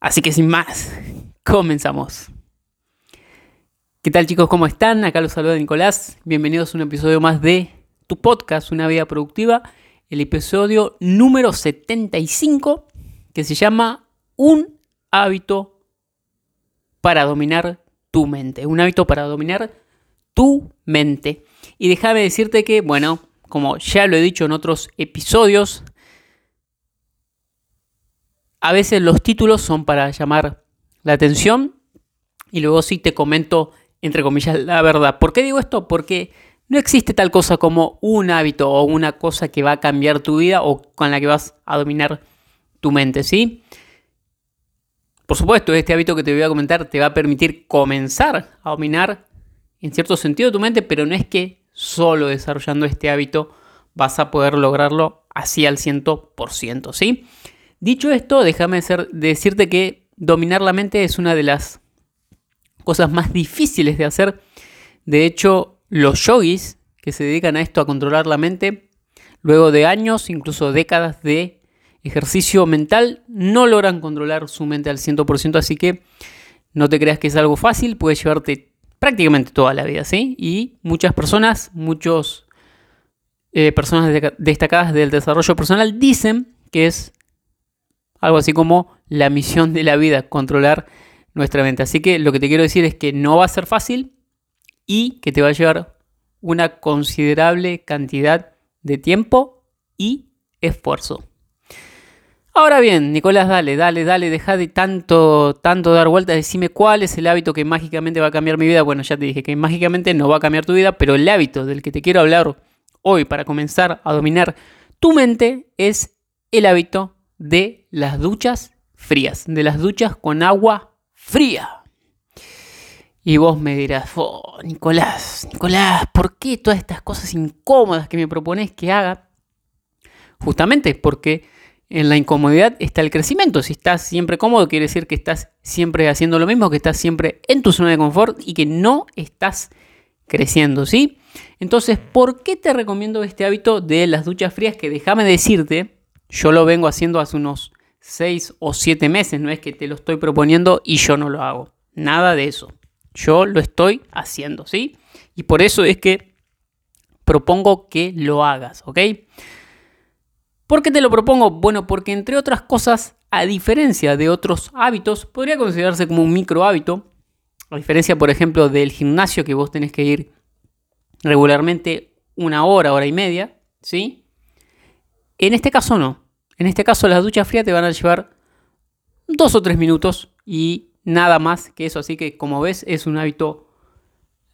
Así que sin más, Comenzamos. ¿Qué tal chicos? ¿Cómo están? Acá los saluda Nicolás. Bienvenidos a un episodio más de tu podcast, Una vida productiva. El episodio número 75 que se llama Un hábito para dominar tu mente. Un hábito para dominar tu mente. Y déjame decirte que, bueno, como ya lo he dicho en otros episodios, a veces los títulos son para llamar la atención y luego sí te comento, entre comillas, la verdad. ¿Por qué digo esto? Porque no existe tal cosa como un hábito o una cosa que va a cambiar tu vida o con la que vas a dominar tu mente, ¿sí? Por supuesto, este hábito que te voy a comentar te va a permitir comenzar a dominar en cierto sentido tu mente, pero no es que solo desarrollando este hábito vas a poder lograrlo así al 100%, ¿sí? Dicho esto, déjame decirte que dominar la mente es una de las cosas más difíciles de hacer. De hecho, los yogis que se dedican a esto, a controlar la mente, luego de años, incluso décadas de ejercicio mental, no logran controlar su mente al 100%, así que no te creas que es algo fácil, puede llevarte prácticamente toda la vida, ¿sí? Y muchas personas, muchos eh, personas destacadas del desarrollo personal dicen que es algo así como la misión de la vida, controlar nuestra mente. Así que lo que te quiero decir es que no va a ser fácil y que te va a llevar una considerable cantidad de tiempo y esfuerzo. Ahora bien, Nicolás, dale, dale, dale, deja de tanto, tanto dar vueltas, decime cuál es el hábito que mágicamente va a cambiar mi vida. Bueno, ya te dije que mágicamente no va a cambiar tu vida, pero el hábito del que te quiero hablar hoy para comenzar a dominar tu mente es el hábito de las duchas frías, de las duchas con agua fría. Y vos me dirás, oh, Nicolás, Nicolás, ¿por qué todas estas cosas incómodas que me propones que haga? Justamente porque en la incomodidad está el crecimiento. Si estás siempre cómodo, quiere decir que estás siempre haciendo lo mismo, que estás siempre en tu zona de confort y que no estás creciendo, ¿sí? Entonces, ¿por qué te recomiendo este hábito de las duchas frías? Que déjame decirte yo lo vengo haciendo hace unos 6 o 7 meses, no es que te lo estoy proponiendo y yo no lo hago. Nada de eso. Yo lo estoy haciendo, ¿sí? Y por eso es que propongo que lo hagas, ¿ok? ¿Por qué te lo propongo? Bueno, porque entre otras cosas, a diferencia de otros hábitos, podría considerarse como un micro hábito. A diferencia, por ejemplo, del gimnasio que vos tenés que ir regularmente una hora, hora y media, ¿sí? En este caso no. En este caso las duchas frías te van a llevar dos o tres minutos y nada más que eso. Así que como ves es un hábito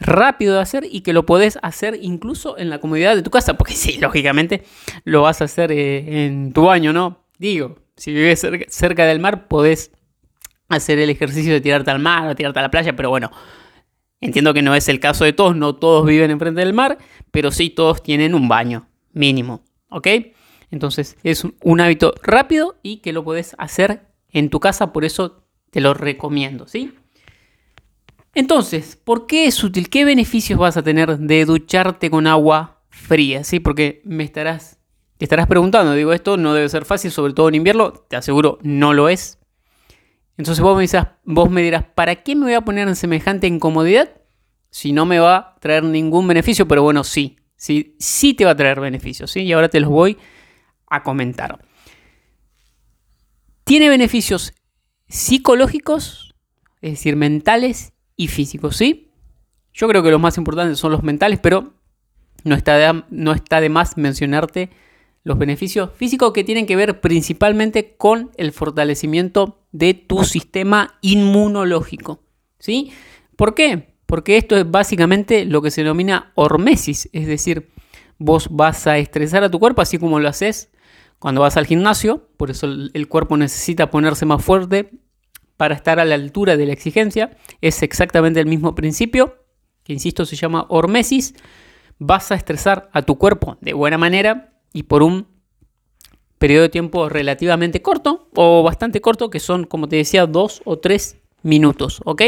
rápido de hacer y que lo podés hacer incluso en la comodidad de tu casa. Porque sí, lógicamente lo vas a hacer eh, en tu baño, ¿no? Digo, si vives cerca, del mar podés hacer el ejercicio de tirarte al mar o tirarte a la playa, pero bueno, entiendo que no es el caso de todos, no todos viven enfrente del mar, pero sí todos tienen un baño mínimo, ¿ok? Entonces es un hábito rápido y que lo puedes hacer en tu casa, por eso te lo recomiendo, ¿sí? Entonces, ¿por qué es útil? ¿Qué beneficios vas a tener de ducharte con agua fría? ¿Sí? Porque me estarás, te estarás preguntando, digo, esto no debe ser fácil, sobre todo en invierno, te aseguro, no lo es. Entonces vos me, vos me dirás, ¿para qué me voy a poner en semejante incomodidad si no me va a traer ningún beneficio? Pero bueno, sí, sí, sí te va a traer beneficios, ¿sí? Y ahora te los voy comentar. Tiene beneficios psicológicos, es decir, mentales y físicos, ¿sí? Yo creo que los más importantes son los mentales, pero no está de, no está de más mencionarte los beneficios físicos que tienen que ver principalmente con el fortalecimiento de tu sistema inmunológico, ¿sí? ¿Por qué? Porque esto es básicamente lo que se denomina hormesis, es decir, vos vas a estresar a tu cuerpo así como lo haces cuando vas al gimnasio, por eso el, cuerpo necesita ponerse más fuerte para estar a la altura de la exigencia. Es exactamente el mismo principio, que insisto se llama hormesis. Vas a estresar a tu cuerpo de buena manera y por un periodo de tiempo relativamente corto o bastante corto, que son, como te decía, dos o tres minutos, ¿ok?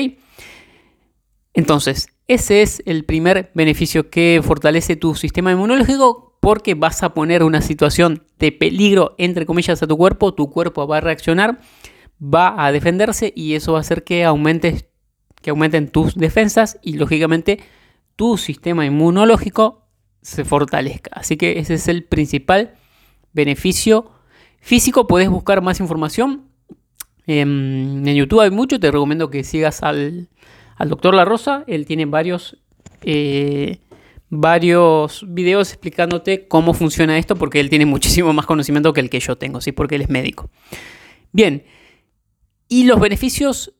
Entonces, ese es el primer beneficio que fortalece tu sistema inmunológico porque vas a poner una situación de peligro, entre comillas, a tu cuerpo, tu cuerpo va a reaccionar va a defenderse y eso va a hacer que, aumentes, que aumenten tus defensas y lógicamente tu sistema inmunológico se fortalezca. Así que ese es el principal beneficio físico. Puedes buscar más información. En, YouTube hay mucho. Te recomiendo que sigas al, doctor La Rosa. Él tiene varios, eh, varios videos explicándote cómo funciona esto porque él tiene muchísimo más conocimiento que el que yo tengo, ¿sí? porque él es médico. Bien, y los beneficios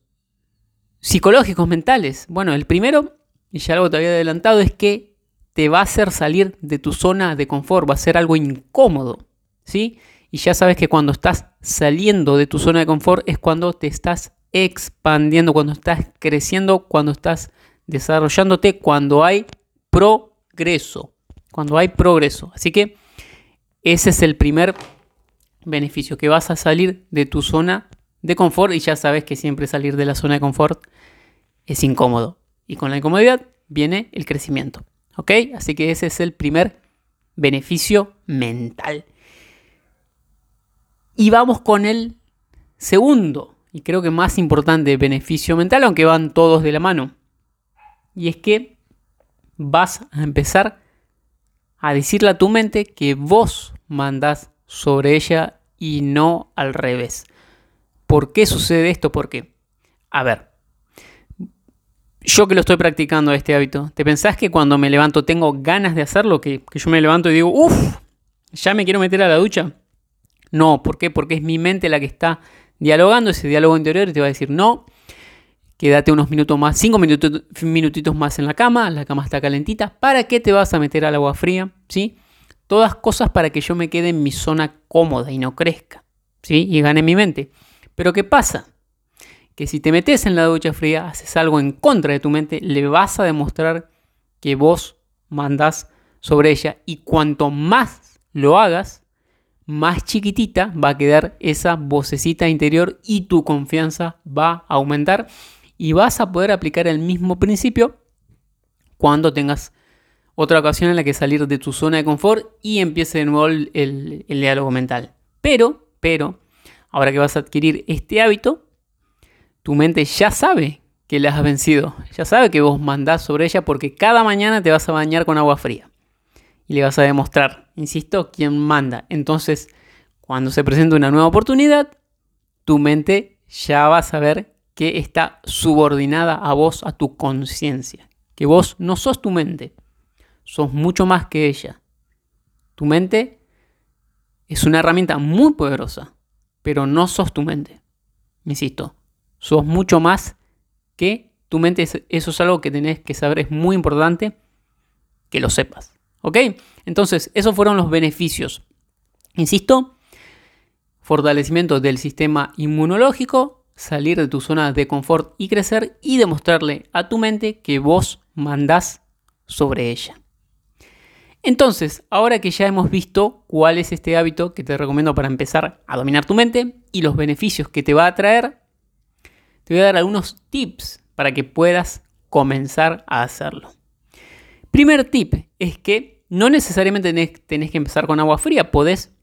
psicológicos, mentales. Bueno, el primero, y ya algo te había adelantado, es que te va a hacer salir de tu zona de confort, va a ser algo incómodo, ¿sí? Y ya sabes que cuando estás saliendo de tu zona de confort es cuando te estás expandiendo, cuando estás creciendo, cuando estás desarrollándote, cuando hay progreso, cuando hay progreso. Así que ese es el primer beneficio, que vas a salir de tu zona de confort y ya sabes que siempre salir de la zona de confort es incómodo. Y con la incomodidad viene el crecimiento. ¿Ok? Así que ese es el primer beneficio mental. Y vamos con el segundo, y creo que más importante beneficio mental, aunque van todos de la mano. Y es que vas a empezar a decirle a tu mente que vos mandás sobre ella y no al revés. ¿Por qué sucede esto? Porque, a ver, yo que lo estoy practicando este hábito, ¿te pensás que cuando me levanto tengo ganas de hacerlo? Que, que yo me levanto y digo, uff, ya me quiero meter a la ducha. No, ¿por qué? Porque es mi mente la que está dialogando, ese diálogo interior y te va a decir, no, quédate unos minutos más, cinco minutitos más en la cama, la cama está calentita, ¿para qué te vas a meter al agua fría? ¿Sí? Todas cosas para que yo me quede en mi zona cómoda y no crezca, ¿sí? Y gane mi mente. Pero ¿qué pasa? Que si te metes en la ducha fría, haces algo en contra de tu mente, le vas a demostrar que vos mandás sobre ella y cuanto más lo hagas, más chiquitita va a quedar esa vocecita interior y tu confianza va a aumentar y vas a poder aplicar el mismo principio cuando tengas otra ocasión en la que salir de tu zona de confort y empiece de nuevo el, el diálogo mental. Pero, pero, Ahora que vas a adquirir este hábito, tu mente ya sabe que la has vencido, ya sabe que vos mandás sobre ella porque cada mañana te vas a bañar con agua fría y le vas a demostrar, insisto, quién manda. Entonces, cuando se presente una nueva oportunidad, tu mente ya va a saber que está subordinada a vos, a tu conciencia, que vos no sos tu mente, sos mucho más que ella. Tu mente es una herramienta muy poderosa pero no sos tu mente. Insisto, sos mucho más que tu mente. Eso es algo que tenés que saber, es muy importante que lo sepas. ¿Ok? Entonces, esos fueron los beneficios. Insisto, fortalecimiento del sistema inmunológico, salir de tu zona de confort y crecer y demostrarle a tu mente que vos mandás sobre ella. Entonces, ahora que ya hemos visto cuál es este hábito que te recomiendo para empezar a dominar tu mente y los beneficios que te va a traer, te voy a dar algunos tips para que puedas comenzar a hacerlo. Primer tip es que no necesariamente tenés, que empezar con agua fría, podés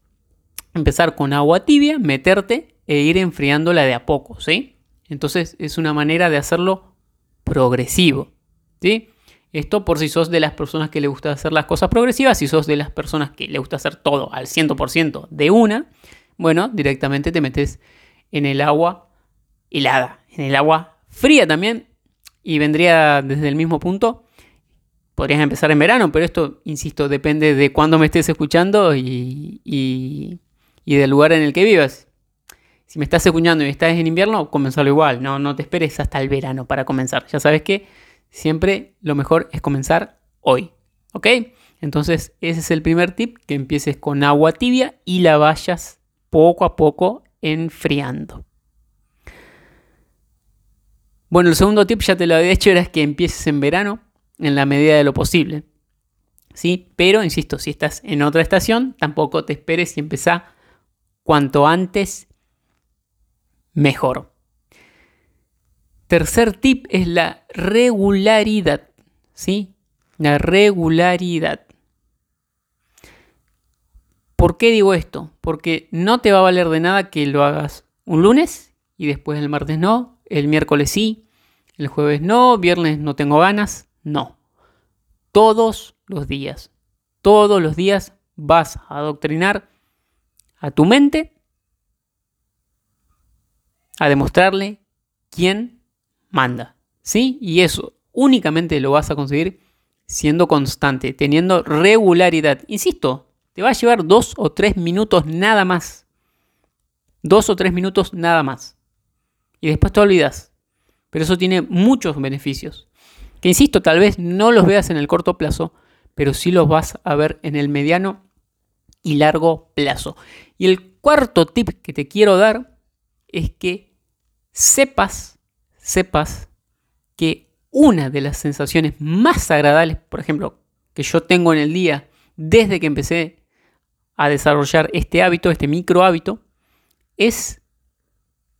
empezar con agua tibia, meterte e ir enfriándola de a poco, ¿sí? Entonces es una manera de hacerlo progresivo, ¿sí? Esto por si sos de las personas que le gusta hacer las cosas progresivas, si sos de las personas que le gusta hacer todo al 100% de una, bueno, directamente te metes en el agua helada, en el agua fría también, y vendría desde el mismo punto. Podrías empezar en verano, pero esto, insisto, depende de cuándo me estés escuchando y, y, del lugar en el que vivas. Si me estás escuchando y estás en invierno, comenzarlo igual. No, no te esperes hasta el verano para comenzar. Ya sabes que siempre lo mejor es comenzar hoy. ¿Ok? Entonces ese es el primer tip, que empieces con agua tibia y la vayas poco a poco enfriando. Bueno, el segundo tip ya te lo había hecho, era que empieces en verano en la medida de lo posible. ¿Sí? Pero, insisto, si estás en otra estación, tampoco te esperes y empezá cuanto antes mejor. Tercer tip es la regularidad. ¿Sí? La regularidad. ¿Por qué digo esto? Porque no te va a valer de nada que lo hagas un lunes y después el martes no, el miércoles sí, el jueves no, viernes no tengo ganas. No. Todos los días. Todos los días vas a adoctrinar a tu mente a demostrarle quién manda. ¿Sí? Y eso únicamente lo vas a conseguir siendo constante, teniendo regularidad. Insisto, te va a llevar dos o tres minutos nada más. Dos o tres minutos nada más. Y después te olvidas. Pero eso tiene muchos beneficios. Que insisto, tal vez no los veas en el corto plazo, pero sí los vas a ver en el mediano y largo plazo. Y el cuarto tip que te quiero dar es que sepas, sepas que una de las sensaciones más agradables, por ejemplo, que yo tengo en el día desde que empecé a desarrollar este hábito, este micro hábito, es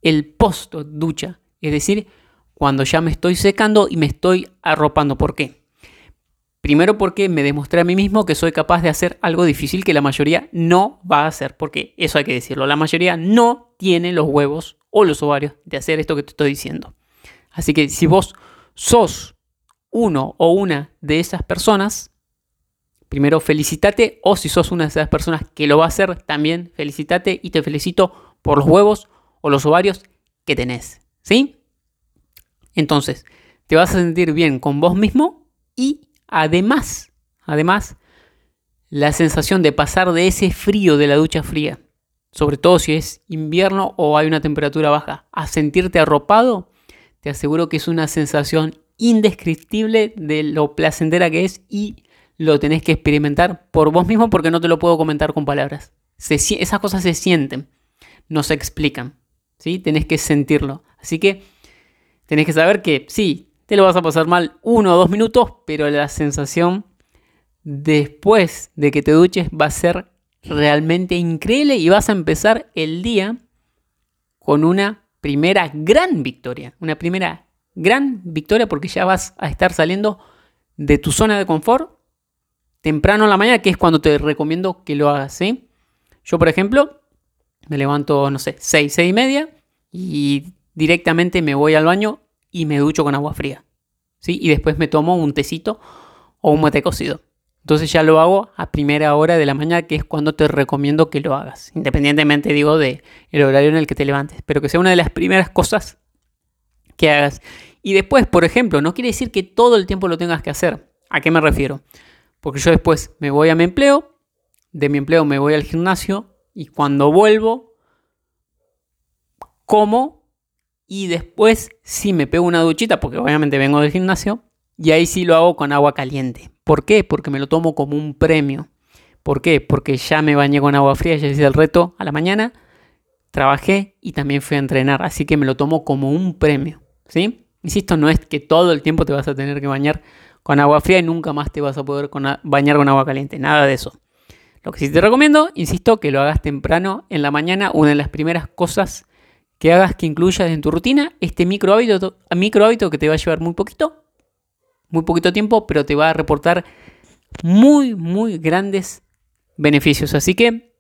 el post ducha. Es decir, cuando ya me estoy secando y me estoy arropando. ¿Por qué? Primero porque me demostré a mí mismo que soy capaz de hacer algo difícil que la mayoría no va a hacer. Porque eso hay que decirlo. La mayoría no tiene los huevos o los ovarios de hacer esto que te estoy diciendo. Así que si vos sos uno o una de esas personas, primero felicitate o si sos una de esas personas que lo va a hacer, también felicitate y te felicito por los huevos o los ovarios que tenés. ¿Sí? Entonces, te vas a sentir bien con vos mismo y además, además, la sensación de pasar de ese frío de la ducha fría, sobre todo si es invierno o hay una temperatura baja, a sentirte arropado, te aseguro que es una sensación indescriptible de lo placentera que es y lo tenés que experimentar por vos mismo porque no te lo puedo comentar con palabras. esas cosas se sienten, no se explican, ¿sí? Tenés que sentirlo. Así que tenés que saber que sí, te lo vas a pasar mal uno o dos minutos, pero la sensación después de que te duches va a ser realmente increíble y vas a empezar el día con una primera gran victoria. Una primera gran victoria porque ya vas a estar saliendo de tu zona de confort temprano en la mañana, que es cuando te recomiendo que lo hagas. Yo, por ejemplo, me levanto, no sé, 6, 6 y media y directamente me voy al baño y me ducho con agua fría. ¿sí? Y después me tomo un tecito o un mate cocido. Entonces ya lo hago a primera hora de la mañana, que es cuando te recomiendo que lo hagas. Independientemente, digo, del el horario en el que te levantes. Pero que sea una de las primeras cosas que hagas. Y después, por ejemplo, no quiere decir que todo el tiempo lo tengas que hacer. ¿A qué me refiero? Porque yo después me voy a mi empleo, de mi empleo me voy al gimnasio y cuando vuelvo, como y después sí me pego una duchita, porque obviamente vengo del gimnasio, y ahí sí lo hago con agua caliente. ¿Por qué? Porque me lo tomo como un premio. ¿Por qué? Porque ya me bañé con agua fría, ya hice el reto a la mañana, trabajé y también fui a entrenar, así que me lo tomo como un premio, ¿sí? Insisto, no es que todo el tiempo te vas a tener que bañar con agua fría y nunca más te vas a poder bañar con agua caliente, nada de eso. Lo que sí te recomiendo, insisto, que lo hagas temprano en la mañana, una de las primeras cosas que hagas que incluyas en tu rutina este micro hábito, micro hábito que te va a llevar muy poquito, muy poquito tiempo, pero te va a reportar muy, muy grandes beneficios. Así que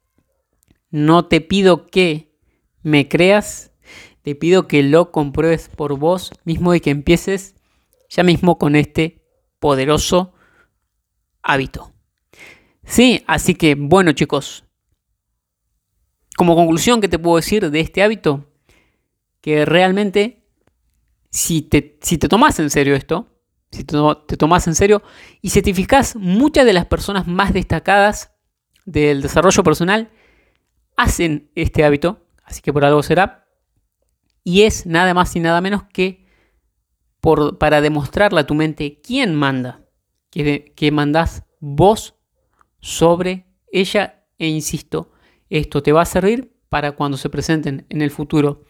no te pido que me creas, te pido que lo compruebes por vos mismo y que empieces ya mismo con este poderoso hábito. Sí, así que bueno chicos, como conclusión, ¿qué te puedo decir de este hábito? Que realmente, si te, si te tomas en serio esto, si te, tomas en serio y certificas muchas de las personas más destacadas del desarrollo personal hacen este hábito, así que por algo será, y es nada más y nada menos que para demostrarle a tu mente quién manda, que, que mandás vos sobre ella. E insisto, esto te va a servir para cuando se presenten en el futuro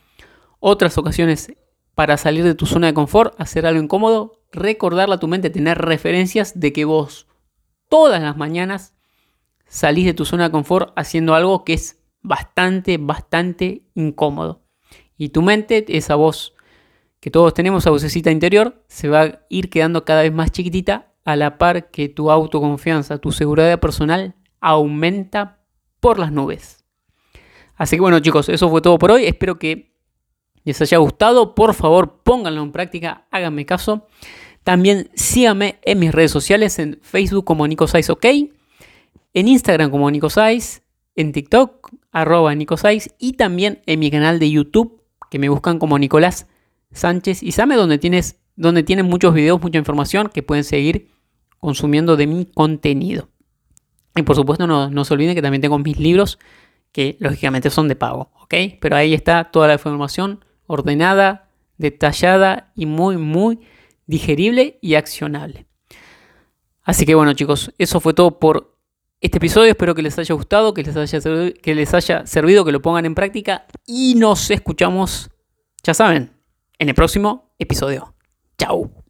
otras ocasiones para salir de tu zona de confort, hacer algo incómodo, recordarle a tu mente, tener referencias de que vos todas las mañanas salís de tu zona de confort haciendo algo que es bastante, bastante incómodo. Y tu mente, esa voz que todos tenemos, esa vocecita interior, se va a ir quedando cada vez más chiquitita a la par que tu autoconfianza, tu seguridad personal aumenta por las nubes. Así que bueno chicos, eso fue todo por hoy. Espero que les haya gustado. Por favor, pónganlo en práctica, háganme caso. También síganme en mis redes sociales, en Facebook como Nicosais OK, en Instagram como Nicosais, en TikTok, arroba Nicosais, y también en mi canal de YouTube, que me buscan como Nicolás Sánchez Isame, donde, tienes, donde tienen muchos videos, mucha información que pueden seguir consumiendo de mi contenido. Y por supuesto no, no se olviden que también tengo mis libros que lógicamente son de pago, ¿ok? Pero ahí está toda la información ordenada, detallada y muy, muy digerible y accionable. Así que bueno chicos, eso fue todo por este episodio. Espero que les haya gustado, que les haya, que les haya servido, que lo pongan en práctica y nos escuchamos, ya saben, en el próximo episodio. Chao.